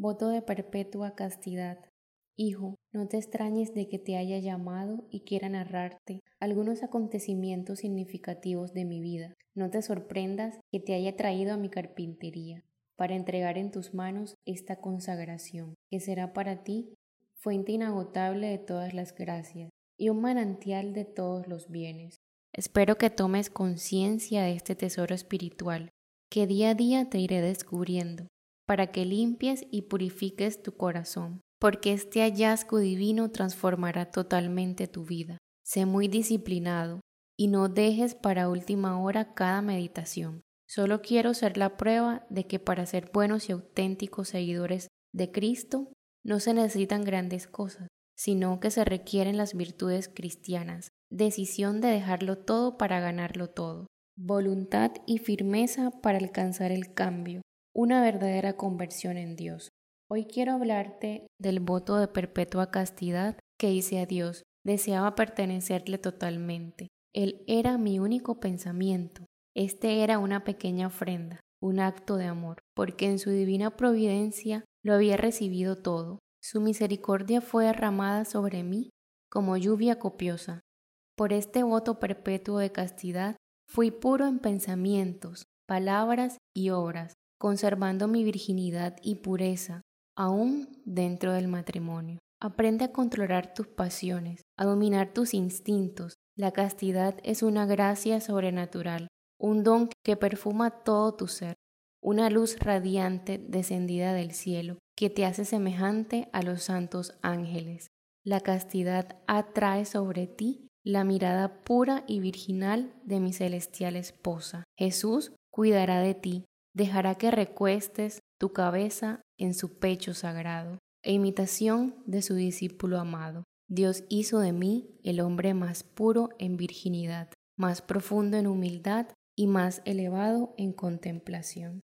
Voto de perpetua castidad. Hijo, no te extrañes de que te haya llamado y quiera narrarte algunos acontecimientos significativos de mi vida. No te sorprendas que te haya traído a mi carpintería para entregar en tus manos esta consagración, que será para ti fuente inagotable de todas las gracias y un manantial de todos los bienes. Espero que tomes conciencia de este tesoro espiritual, que día a día te iré descubriendo, para que limpies y purifiques tu corazón porque este hallazgo divino transformará totalmente tu vida. Sé muy disciplinado y no dejes para última hora cada meditación. Solo quiero ser la prueba de que para ser buenos y auténticos seguidores de Cristo no se necesitan grandes cosas, sino que se requieren las virtudes cristianas, decisión de dejarlo todo para ganarlo todo, voluntad y firmeza para alcanzar el cambio, una verdadera conversión en Dios. Hoy quiero hablarte del voto de perpetua castidad que hice a Dios. Deseaba pertenecerle totalmente. Él era mi único pensamiento. Este era una pequeña ofrenda, un acto de amor, porque en su divina providencia lo había recibido todo. Su misericordia fue derramada sobre mí como lluvia copiosa. Por este voto perpetuo de castidad fui puro en pensamientos, palabras y obras, conservando mi virginidad y pureza, aún dentro del matrimonio. Aprende a controlar tus pasiones, a dominar tus instintos. La castidad es una gracia sobrenatural, un don que perfuma todo tu ser, una luz radiante descendida del cielo que te hace semejante a los santos ángeles. La castidad atrae sobre ti la mirada pura y virginal de mi celestial esposa. Jesús cuidará de ti, dejará que recuestes tu cabeza en su pecho sagrado, e imitación de su discípulo amado. Dios hizo de mí el hombre más puro en virginidad, más profundo en humildad y más elevado en contemplación.